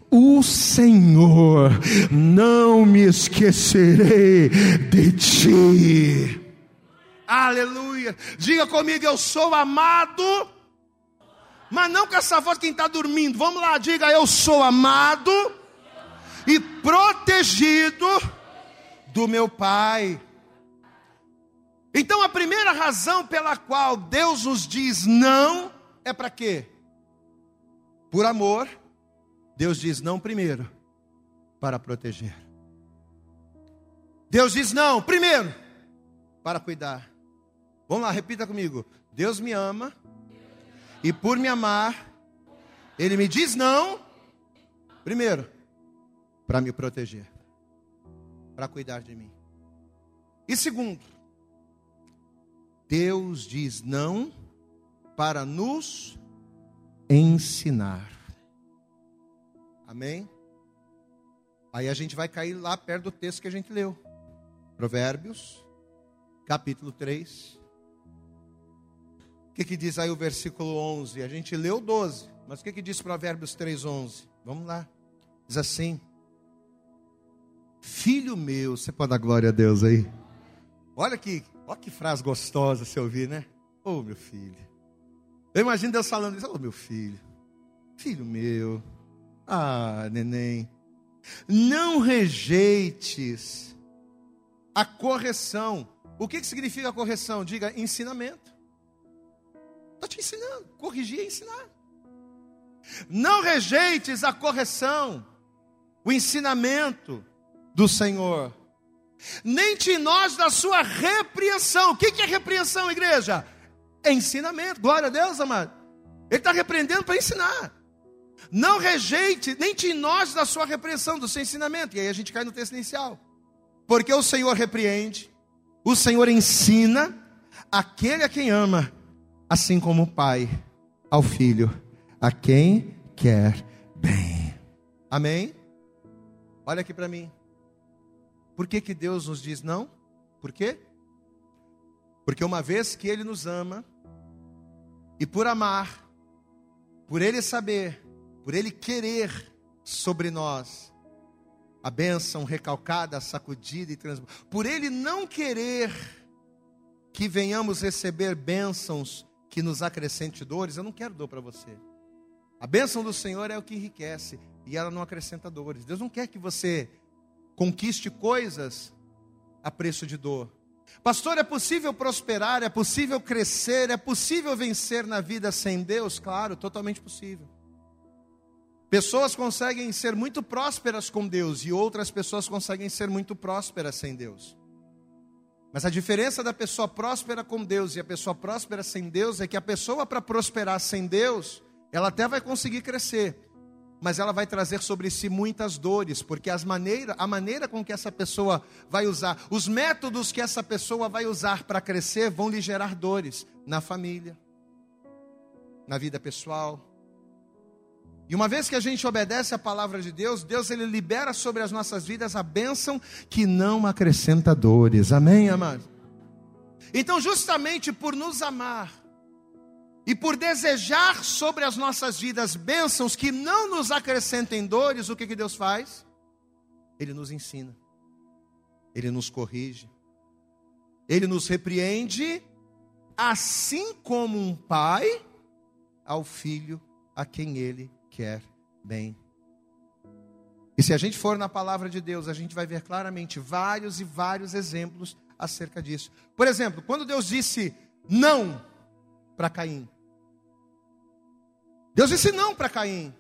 o Senhor, não me esquecerei de ti. Aleluia. Diga comigo, eu sou amado. Mas não com essa voz quem está dormindo. Vamos lá, diga, eu sou amado e protegido do meu Pai. Então a primeira razão pela qual Deus nos diz não é para quê? Por amor, Deus diz não primeiro, para proteger. Deus diz não, primeiro, para cuidar. Vamos lá, repita comigo. Deus me ama, e por me amar, Ele me diz não, primeiro, para me proteger, para cuidar de mim. E segundo, Deus diz não para nos ensinar. Amém? Aí a gente vai cair lá perto do texto que a gente leu. Provérbios, capítulo 3. O que, que diz aí o versículo 11? A gente leu 12, mas o que, que diz Provérbios 3, 11? Vamos lá. Diz assim: Filho meu, você pode dar glória a Deus aí? Olha que Olha que frase gostosa se ouvir, né? Ô oh, meu filho. Eu imagino Deus falando isso. Ô oh, meu filho. Filho meu. Ah, neném. Não rejeites a correção. O que, que significa a correção? Diga ensinamento. Estou te ensinando. Corrigir é ensinar. Não rejeites a correção, o ensinamento do Senhor nem te nós da sua repreensão. O que é repreensão, igreja? É ensinamento. Glória a Deus, amado. Ele está repreendendo para ensinar. Não rejeite, nem te nós da sua repreensão, do seu ensinamento. E aí a gente cai no texto inicial. Porque o Senhor repreende, o Senhor ensina aquele a quem ama, assim como o Pai ao Filho, a quem quer bem. Amém? Olha aqui para mim. Por que, que Deus nos diz não? Por quê? Porque uma vez que Ele nos ama, e por amar, por Ele saber, por Ele querer sobre nós, a bênção recalcada, sacudida e transbordada, por Ele não querer que venhamos receber bênçãos que nos acrescente dores, eu não quero dor para você. A bênção do Senhor é o que enriquece e ela não acrescenta dores. Deus não quer que você conquiste coisas a preço de dor. Pastor, é possível prosperar, é possível crescer, é possível vencer na vida sem Deus? Claro, totalmente possível. Pessoas conseguem ser muito prósperas com Deus e outras pessoas conseguem ser muito prósperas sem Deus. Mas a diferença da pessoa próspera com Deus e a pessoa próspera sem Deus é que a pessoa para prosperar sem Deus, ela até vai conseguir crescer, mas ela vai trazer sobre si muitas dores, porque as maneira, a maneira com que essa pessoa vai usar, os métodos que essa pessoa vai usar para crescer vão lhe gerar dores na família, na vida pessoal. E uma vez que a gente obedece a palavra de Deus, Deus ele libera sobre as nossas vidas a bênção que não acrescenta dores. Amém, amados? Então, justamente por nos amar e por desejar sobre as nossas vidas bênçãos que não nos acrescentem dores, o que, que Deus faz? Ele nos ensina, Ele nos corrige, Ele nos repreende, assim como um pai ao filho a quem Ele quer bem. E se a gente for na palavra de Deus, a gente vai ver claramente vários e vários exemplos acerca disso. Por exemplo, quando Deus disse não para Caim. Deus disse não para Caim.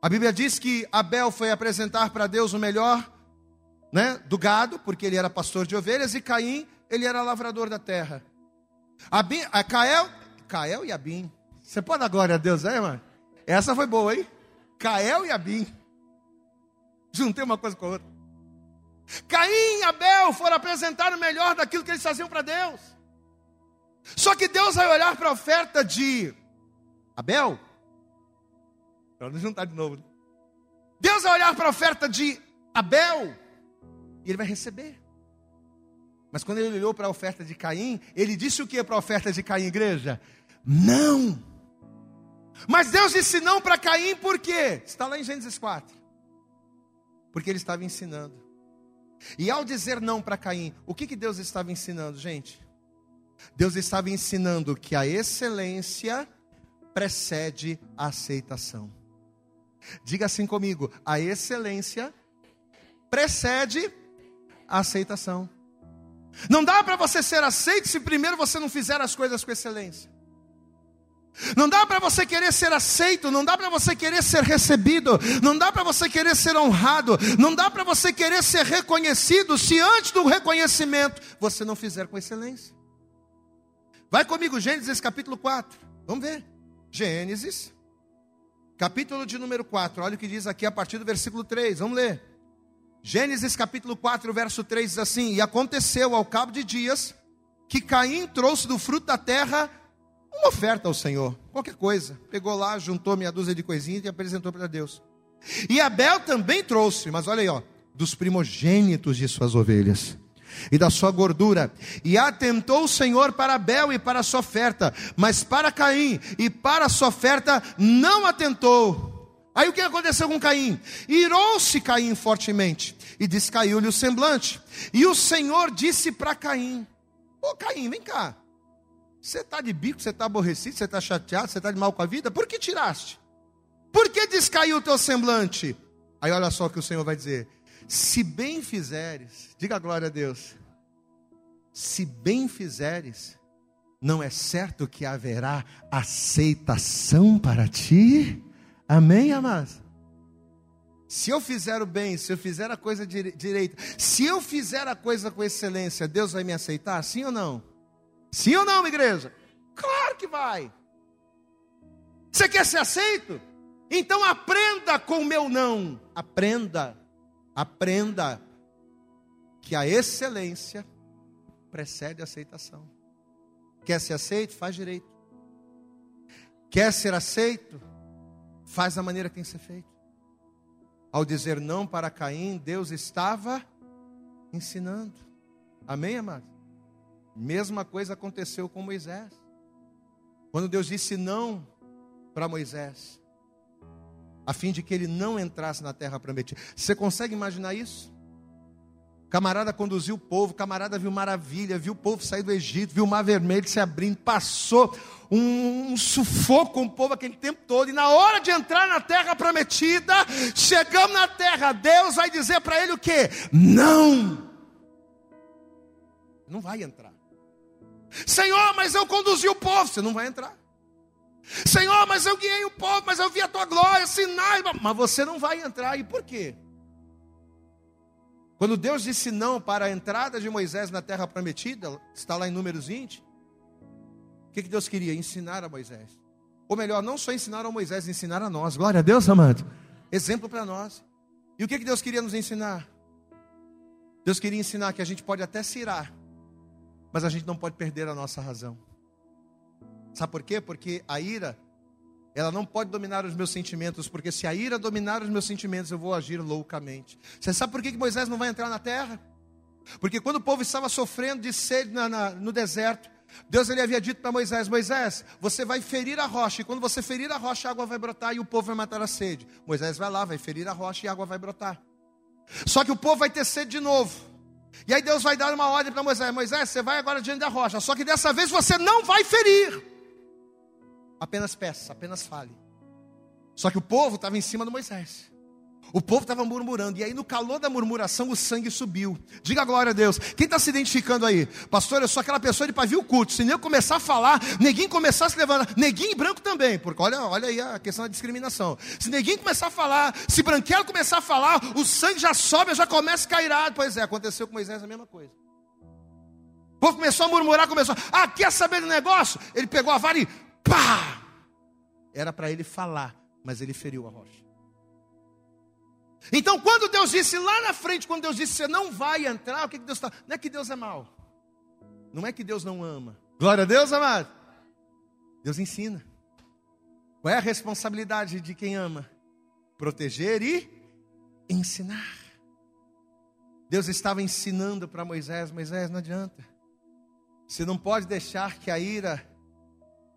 A Bíblia diz que Abel foi apresentar para Deus o melhor né, do gado, porque ele era pastor de ovelhas, e Caim, ele era lavrador da terra. Abim, a Cael, Cael e Abim. Você pode dar glória a Deus aí, mano? Essa foi boa, hein? Cael e Abim. Juntei uma coisa com a outra. Caim e Abel foram apresentar o melhor daquilo que eles faziam para Deus. Só que Deus vai olhar para a oferta de Abel. Para não juntar de novo. Né? Deus vai olhar para a oferta de Abel e ele vai receber. Mas quando ele olhou para a oferta de Caim, ele disse o que para a oferta de Caim, igreja? Não. Mas Deus disse não para Caim por quê? Está lá em Gênesis 4. Porque ele estava ensinando. E ao dizer não para Caim, o que, que Deus estava ensinando, gente? Deus estava ensinando que a excelência precede a aceitação. Diga assim comigo: a excelência precede a aceitação. Não dá para você ser aceito se primeiro você não fizer as coisas com excelência. Não dá para você querer ser aceito, não dá para você querer ser recebido, não dá para você querer ser honrado, não dá para você querer ser reconhecido se antes do reconhecimento você não fizer com excelência. Vai comigo, Gênesis capítulo 4. Vamos ver. Gênesis, capítulo de número 4. Olha o que diz aqui a partir do versículo 3. Vamos ler. Gênesis capítulo 4, verso 3 diz assim: E aconteceu ao cabo de dias que Caim trouxe do fruto da terra uma oferta ao Senhor, qualquer coisa. Pegou lá, juntou meia dúzia de coisinhas e apresentou para Deus. E Abel também trouxe, mas olha aí, ó, dos primogênitos de suas ovelhas e da sua gordura. E atentou o Senhor para Abel e para a sua oferta, mas para Caim e para a sua oferta não atentou. Aí o que aconteceu com Caim? Irou-se Caim fortemente e descaiu-lhe o semblante. E o Senhor disse para Caim: Ô Caim, vem cá. Você está de bico, você está aborrecido, você está chateado, você está de mal com a vida? Por que tiraste? Por que descaiu o teu semblante? Aí olha só o que o Senhor vai dizer: se bem fizeres, diga glória a Deus. Se bem fizeres, não é certo que haverá aceitação para ti? Amém, amados? Se eu fizer o bem, se eu fizer a coisa direita, se eu fizer a coisa com excelência, Deus vai me aceitar? Sim ou não? Sim ou não, igreja? Claro que vai. Você quer ser aceito? Então aprenda com o meu não. Aprenda, aprenda que a excelência precede a aceitação. Quer ser aceito? Faz direito. Quer ser aceito? Faz da maneira que tem que ser feito. Ao dizer não para Caim, Deus estava ensinando. Amém, amados? Mesma coisa aconteceu com Moisés. Quando Deus disse não para Moisés, a fim de que ele não entrasse na terra prometida. Você consegue imaginar isso? Camarada conduziu o povo, camarada viu maravilha, viu o povo sair do Egito, viu o mar vermelho se abrindo, passou um, um, sufoco com o povo aquele tempo todo, e na hora de entrar na terra prometida, chegamos na terra, Deus vai dizer para ele o que? Não! Não vai entrar. Senhor, mas eu conduzi o povo. Você não vai entrar. Senhor, mas eu guiei o povo, mas eu vi a tua glória, sinais. Mas você não vai entrar. E por quê? Quando Deus disse não para a entrada de Moisés na terra prometida, está lá em Números 20. O que, que Deus queria? Ensinar a Moisés. Ou melhor, não só ensinar a Moisés, ensinar a nós. Glória a Deus, amado. Exemplo para nós. E o que, que Deus queria nos ensinar? Deus queria ensinar que a gente pode até se irar, mas a gente não pode perder a nossa razão. Sabe por quê? Porque a ira, ela não pode dominar os meus sentimentos, porque se a ira dominar os meus sentimentos, eu vou agir loucamente. Você sabe por que Moisés não vai entrar na terra? Porque quando o povo estava sofrendo de sede na, na, no deserto, Deus ele havia dito para Moisés: Moisés, você vai ferir a rocha, e quando você ferir a rocha, a água vai brotar e o povo vai matar a sede. Moisés vai lá, vai ferir a rocha e a água vai brotar. Só que o povo vai ter sede de novo. E aí Deus vai dar uma ordem para Moisés: Moisés, você vai agora diante da rocha, só que dessa vez você não vai ferir. Apenas peça, apenas fale. Só que o povo estava em cima do Moisés. O povo estava murmurando, e aí no calor da murmuração o sangue subiu. Diga glória a Deus. Quem está se identificando aí? Pastor, eu sou aquela pessoa de pavio curto. Se nem eu começar a falar, neguinho começar a se levantar, neguinho branco também, porque olha, olha aí a questão da discriminação. Se neguinho começar a falar, se branquelo começar a falar, o sangue já sobe, já começa a cair. Pois é, aconteceu com Moisés a mesma coisa. O povo começou a murmurar, começou, ah, quer saber do negócio? Ele pegou a vara e pá! Era para ele falar, mas ele feriu a rocha. Então, quando Deus disse lá na frente, quando Deus disse você não vai entrar, o que, que Deus está? Não é que Deus é mau, não é que Deus não ama. Glória a Deus, amado. Deus ensina. Qual é a responsabilidade de quem ama? Proteger e ensinar. Deus estava ensinando para Moisés: Moisés, não adianta. Você não pode deixar que a ira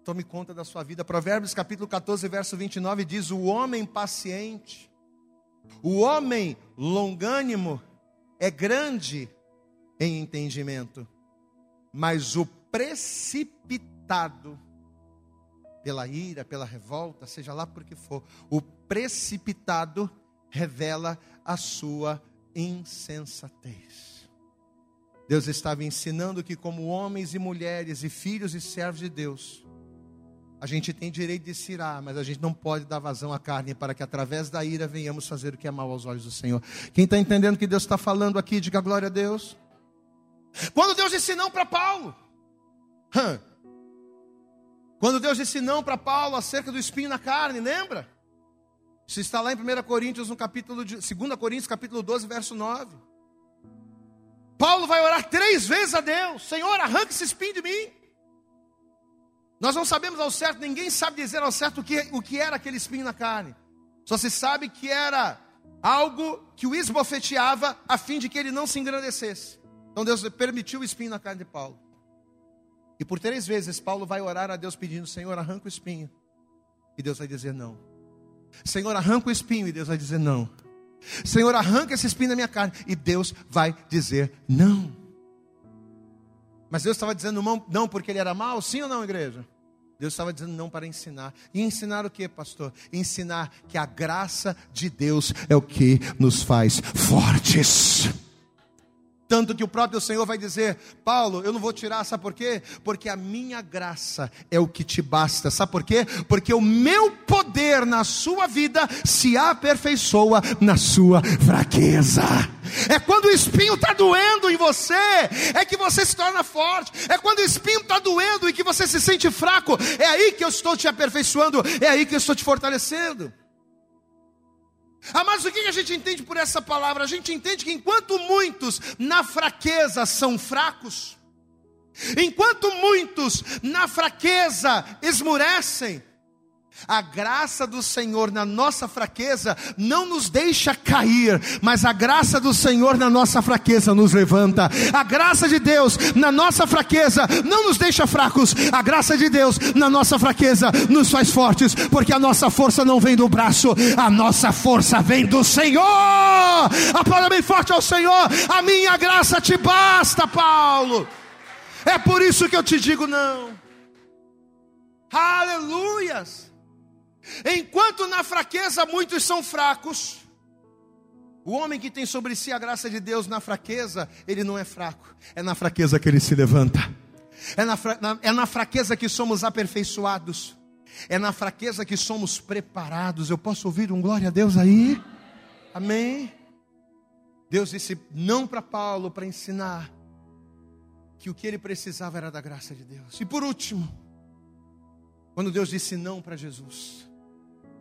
tome conta da sua vida. Provérbios capítulo 14, verso 29 diz: O homem paciente o homem longânimo é grande em entendimento, mas o precipitado pela ira, pela revolta, seja lá por que for, o precipitado revela a sua insensatez. Deus estava ensinando que, como homens e mulheres e filhos e servos de Deus, a gente tem direito de se irar, mas a gente não pode dar vazão à carne para que através da ira venhamos fazer o que é mal aos olhos do Senhor. Quem está entendendo que Deus está falando aqui, diga glória a Deus. Quando Deus disse não para Paulo, quando Deus disse não para Paulo acerca do espinho na carne, lembra? Isso está lá em 1 Coríntios, no capítulo de, 2 Coríntios, capítulo 12, verso 9. Paulo vai orar três vezes a Deus: Senhor, arranca esse espinho de mim. Nós não sabemos ao certo, ninguém sabe dizer ao certo o que, o que era aquele espinho na carne. Só se sabe que era algo que o esbofeteava a fim de que ele não se engrandecesse. Então Deus permitiu o espinho na carne de Paulo. E por três vezes Paulo vai orar a Deus pedindo: Senhor, arranca o espinho. E Deus vai dizer não. Senhor, arranca o espinho. E Deus vai dizer não. Senhor, arranca esse espinho da minha carne. E Deus vai dizer não. Mas Deus estava dizendo não porque ele era mau, sim ou não, igreja? Deus estava dizendo não para ensinar. E ensinar o que, pastor? Ensinar que a graça de Deus é o que nos faz fortes. Tanto que o próprio Senhor vai dizer: Paulo, eu não vou tirar, sabe por quê? Porque a minha graça é o que te basta, sabe por quê? Porque o meu poder na sua vida se aperfeiçoa na sua fraqueza. É quando o espinho está doendo em você, é que você se torna forte. É quando o espinho está doendo e que você se sente fraco, é aí que eu estou te aperfeiçoando, é aí que eu estou te fortalecendo. Ah, mas o que a gente entende por essa palavra? A gente entende que enquanto muitos na fraqueza são fracos, enquanto muitos na fraqueza esmurecem, a graça do Senhor na nossa fraqueza não nos deixa cair, mas a graça do Senhor na nossa fraqueza nos levanta. A graça de Deus na nossa fraqueza não nos deixa fracos, a graça de Deus na nossa fraqueza nos faz fortes, porque a nossa força não vem do braço, a nossa força vem do Senhor. Aplauda bem forte ao Senhor, a minha graça te basta, Paulo. É por isso que eu te digo não. Aleluias. Enquanto na fraqueza muitos são fracos, o homem que tem sobre si a graça de Deus na fraqueza, ele não é fraco, é na fraqueza que ele se levanta, é na, é na fraqueza que somos aperfeiçoados, é na fraqueza que somos preparados. Eu posso ouvir um glória a Deus aí? Amém? Deus disse não para Paulo para ensinar que o que ele precisava era da graça de Deus. E por último, quando Deus disse não para Jesus,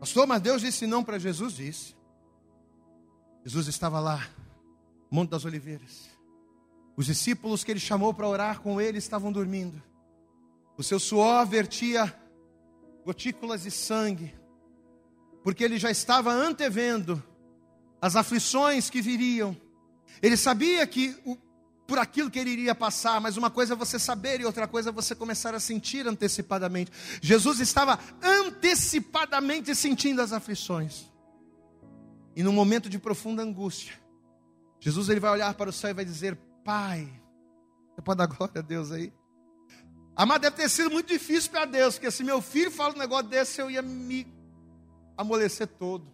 Pastor, mas Deus disse não para Jesus? Disse. Jesus estava lá, Monte das Oliveiras. Os discípulos que ele chamou para orar com ele estavam dormindo. O seu suor vertia gotículas de sangue, porque ele já estava antevendo as aflições que viriam. Ele sabia que o, por aquilo que ele iria passar, mas uma coisa é você saber e outra coisa é você começar a sentir antecipadamente. Jesus estava antecipadamente sentindo as aflições. E num momento de profunda angústia, Jesus ele vai olhar para o céu e vai dizer: Pai, você pode dar glória a Deus aí? Amado, deve ter sido muito difícil para Deus, porque se meu filho fala um negócio desse, eu ia me amolecer todo.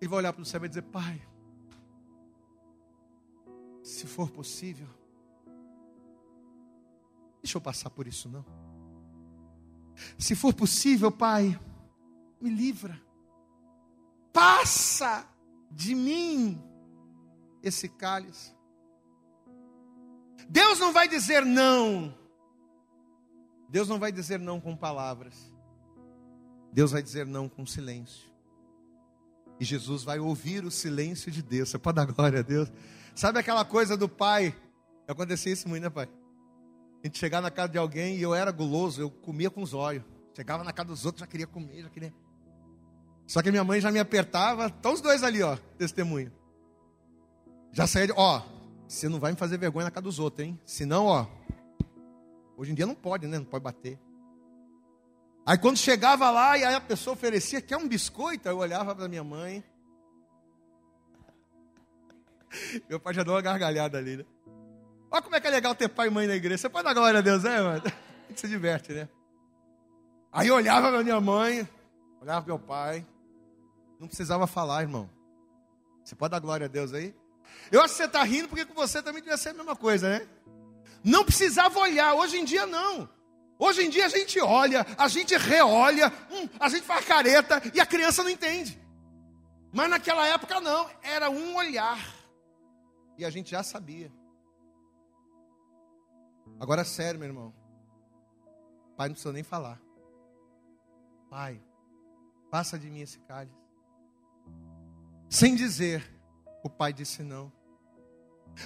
Ele vai olhar para o céu e vai dizer: Pai, se for possível, deixa eu passar por isso não. Se for possível, Pai, me livra. Passa de mim esse cálice. Deus não vai dizer não. Deus não vai dizer não com palavras. Deus vai dizer não com silêncio. E Jesus vai ouvir o silêncio de Deus. Você pode dar glória a Deus? Sabe aquela coisa do pai? Acontecia isso muito, né, pai? A gente chegava na casa de alguém e eu era guloso, eu comia com os olhos. Chegava na casa dos outros, já queria comer, já queria. Só que minha mãe já me apertava, estão os dois ali, ó, testemunho. Já saía de, ó, você não vai me fazer vergonha na casa dos outros, hein? Senão, ó, hoje em dia não pode, né? Não pode bater. Aí quando chegava lá e aí a pessoa oferecia, quer um biscoito? Aí eu olhava para minha mãe. Meu pai já deu uma gargalhada ali, né? Olha como é que é legal ter pai e mãe na igreja. Você pode dar glória a Deus, né, mano? A gente se diverte, né? Aí eu olhava para minha mãe, olhava para meu pai. Não precisava falar, irmão. Você pode dar glória a Deus aí? Eu acho que você está rindo porque com você também devia ser a mesma coisa, né? Não precisava olhar, hoje em dia não. Hoje em dia a gente olha, a gente reolha, hum, a gente faz careta e a criança não entende. Mas naquela época não, era um olhar. E a gente já sabia. Agora é sério, meu irmão. Pai não precisa nem falar. Pai, passa de mim esse cálice. Sem dizer, o pai disse não.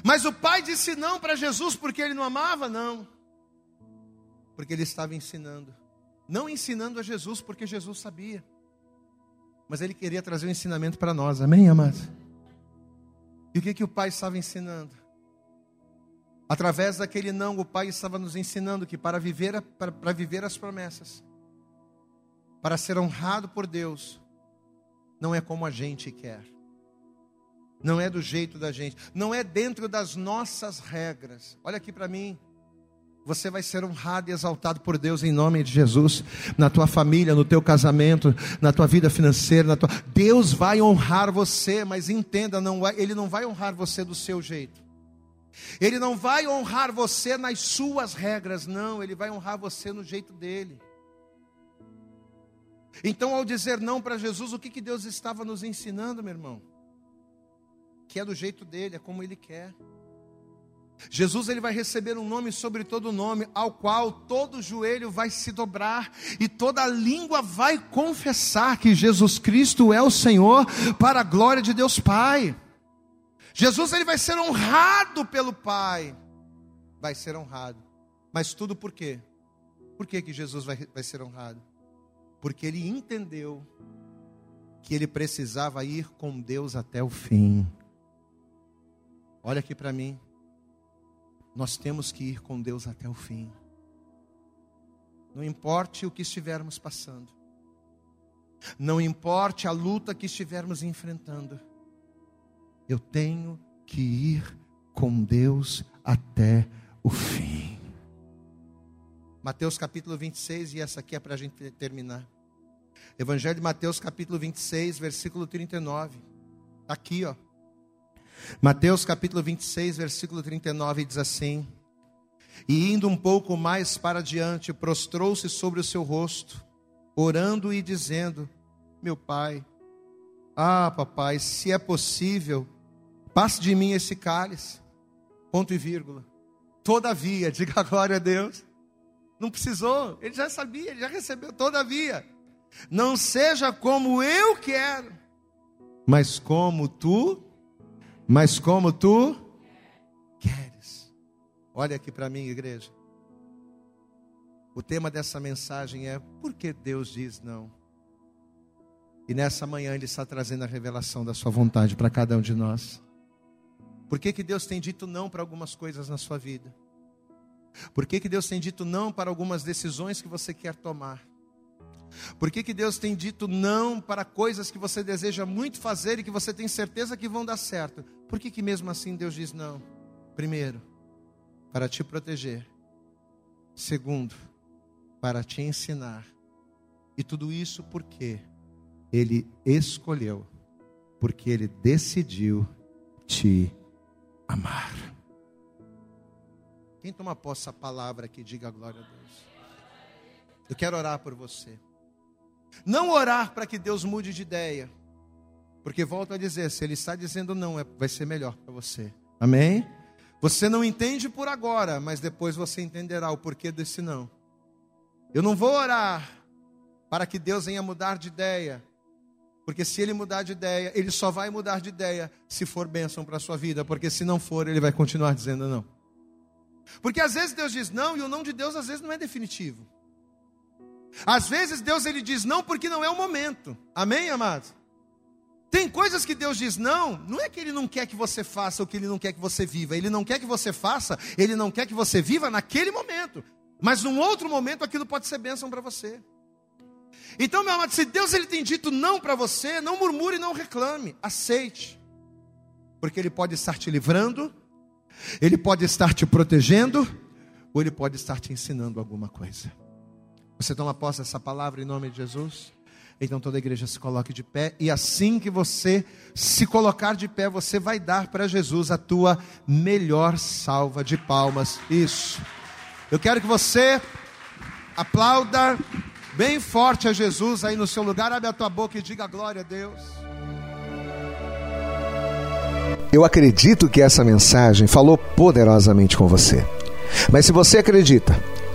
Mas o pai disse não para Jesus porque ele não amava? Não. Porque ele estava ensinando. Não ensinando a Jesus porque Jesus sabia. Mas ele queria trazer um ensinamento para nós. Amém, amados? E o que, que o pai estava ensinando? Através daquele não, o pai estava nos ensinando que para viver, para, para viver as promessas, para ser honrado por Deus, não é como a gente quer. Não é do jeito da gente, não é dentro das nossas regras. Olha aqui para mim. Você vai ser honrado e exaltado por Deus em nome de Jesus, na tua família, no teu casamento, na tua vida financeira, na tua... Deus vai honrar você, mas entenda, não vai... ele não vai honrar você do seu jeito. Ele não vai honrar você nas suas regras, não, ele vai honrar você no jeito dele. Então, ao dizer não para Jesus, o que, que Deus estava nos ensinando, meu irmão? Que é do jeito dele, é como ele quer. Jesus ele vai receber um nome sobre todo nome, ao qual todo joelho vai se dobrar e toda língua vai confessar que Jesus Cristo é o Senhor para a glória de Deus Pai. Jesus ele vai ser honrado pelo Pai, vai ser honrado. Mas tudo por quê? Por que, que Jesus vai, vai ser honrado? Porque ele entendeu que ele precisava ir com Deus até o fim. Olha aqui para mim. Nós temos que ir com Deus até o fim. Não importe o que estivermos passando. Não importe a luta que estivermos enfrentando. Eu tenho que ir com Deus até o fim. Mateus capítulo 26, e essa aqui é para a gente terminar. Evangelho de Mateus capítulo 26, versículo 39. Tá aqui, ó. Mateus capítulo 26, versículo 39 diz assim: E indo um pouco mais para diante, prostrou-se sobre o seu rosto, orando e dizendo: Meu pai, ah, papai, se é possível, passe de mim esse cálice. Ponto e vírgula. Todavia, diga glória a Deus. Não precisou, ele já sabia, ele já recebeu. Todavia, não seja como eu quero, mas como tu mas como tu queres. Olha aqui para mim, igreja. O tema dessa mensagem é por que Deus diz não? E nessa manhã Ele está trazendo a revelação da Sua vontade para cada um de nós. Por que, que Deus tem dito não para algumas coisas na sua vida? Por que, que Deus tem dito não para algumas decisões que você quer tomar? Por que, que Deus tem dito não para coisas que você deseja muito fazer e que você tem certeza que vão dar certo? Por que, que mesmo assim Deus diz não? Primeiro, para te proteger. Segundo, para te ensinar. E tudo isso porque Ele escolheu, porque Ele decidiu te amar. Quem toma posse dessa palavra aqui, diga glória a Deus. Eu quero orar por você. Não orar para que Deus mude de ideia. Porque volto a dizer, se Ele está dizendo não, é, vai ser melhor para você. Amém? Você não entende por agora, mas depois você entenderá o porquê desse não. Eu não vou orar para que Deus venha mudar de ideia, porque se ele mudar de ideia, ele só vai mudar de ideia se for bênção para a sua vida, porque se não for, ele vai continuar dizendo não. Porque às vezes Deus diz não e o não de Deus às vezes não é definitivo. Às vezes Deus ele diz não porque não é o momento. Amém, amados? Tem coisas que Deus diz não, não é que Ele não quer que você faça ou que Ele não quer que você viva. Ele não quer que você faça, Ele não quer que você viva naquele momento. Mas num outro momento aquilo pode ser bênção para você. Então, meu amado, se Deus ele tem dito não para você, não murmure não reclame, aceite. Porque ele pode estar te livrando, ele pode estar te protegendo, ou ele pode estar te ensinando alguma coisa. Você toma posse dessa palavra em nome de Jesus? Então toda a igreja se coloque de pé, e assim que você se colocar de pé, você vai dar para Jesus a tua melhor salva de palmas. Isso. Eu quero que você aplauda bem forte a Jesus aí no seu lugar. Abre a tua boca e diga glória a Deus. Eu acredito que essa mensagem falou poderosamente com você. Mas se você acredita